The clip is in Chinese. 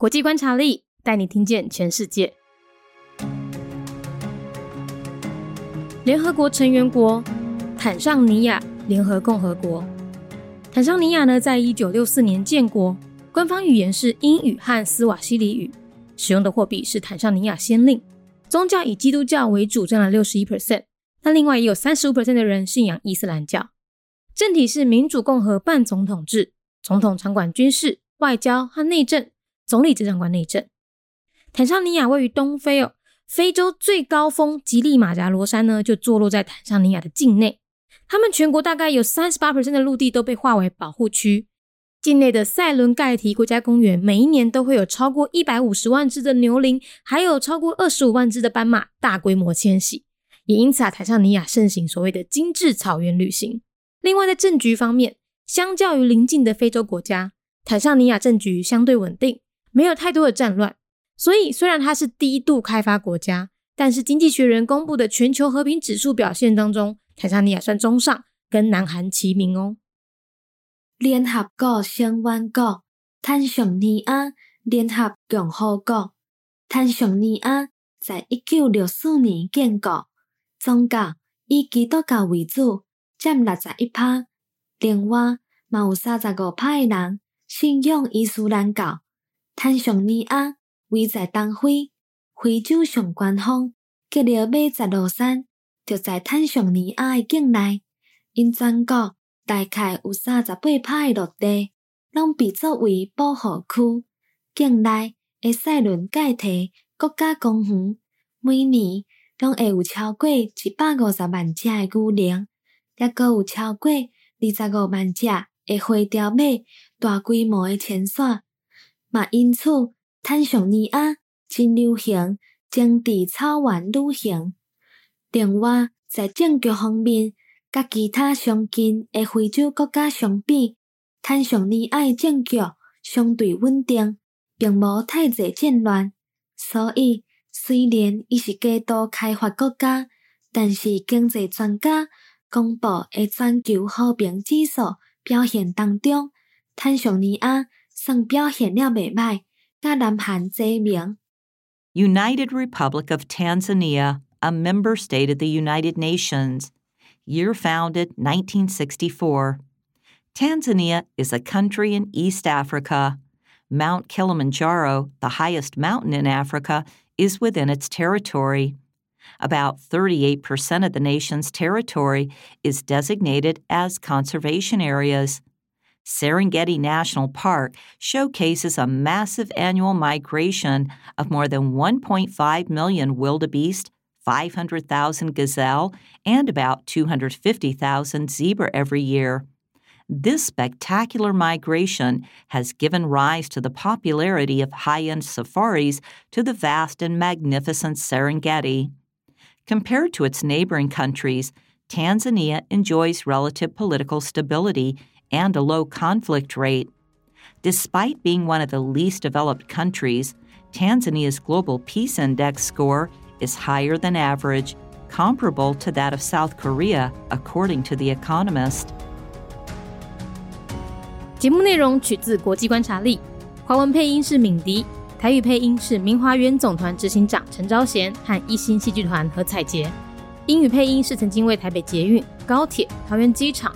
国际观察力带你听见全世界。联合国成员国坦桑尼亚联合共和国。坦桑尼亚呢，在一九六四年建国，官方语言是英语和斯瓦西里语，使用的货币是坦桑尼亚先令，宗教以基督教为主，占了六十一 percent，但另外也有三十五 percent 的人信仰伊斯兰教。政体是民主共和半总统制，总统掌管军事、外交和内政，总理执掌管内政。坦桑尼亚位于东非哦。非洲最高峰吉利马扎罗山呢，就坐落在坦桑尼亚的境内。他们全国大概有三十八的陆地都被划为保护区。境内的塞伦盖提国家公园每一年都会有超过一百五十万只的牛羚，还有超过二十五万只的斑马大规模迁徙。也因此啊，坦桑尼亚盛行所谓的精致草原旅行。另外，在政局方面，相较于邻近的非洲国家，坦桑尼亚政局相对稳定，没有太多的战乱。所以，虽然它是低度开发国家，但是经济学人公布的全球和平指数表现当中，坦桑尼亚算中上，跟南韩齐名哦。联合国成员国坦桑尼亚联合共和国，坦桑尼亚在一九六四年建国，宗教以基督教为主，占六十一趴。另外，嘛有三十五趴的人信仰伊斯兰教。坦桑尼亚。位在东非，非洲上官方，吉列马扎罗山，就在坦桑尼亚的境内。因全国大概有三十八派的陆地，拢被作为保护区。境内的塞伦盖提国家公园，每年拢会有超过一百五十万只的牛羚，也阁有超过二十五万只的灰雕马，大规模的迁徙，嘛因此。坦桑尼亚真流行征地草原旅行。另外，在政局方面，甲其他相近的非洲国家相比，坦桑尼亚政局相对稳定，并无太侪战乱。所以，虽然伊是过度开发国家，但是经济专家公布的全球和平指数表现当中，坦桑尼亚 算表现了袂歹。United Republic of Tanzania, a member state of the United Nations. Year founded 1964. Tanzania is a country in East Africa. Mount Kilimanjaro, the highest mountain in Africa, is within its territory. About 38% of the nation's territory is designated as conservation areas. Serengeti National Park showcases a massive annual migration of more than 1.5 million wildebeest, 500,000 gazelle, and about 250,000 zebra every year. This spectacular migration has given rise to the popularity of high end safaris to the vast and magnificent Serengeti. Compared to its neighboring countries, Tanzania enjoys relative political stability and a low conflict rate. Despite being one of the least developed countries, Tanzania's Global Peace Index score is higher than average, comparable to that of South Korea, according to The Economist. 节目内容取自国际观察力，华文配音是敏迪，台语配音是明华园总团执行长陈昭贤和一星戏剧团何彩杰，英语配音是曾经为台北捷运、高铁、桃园机场。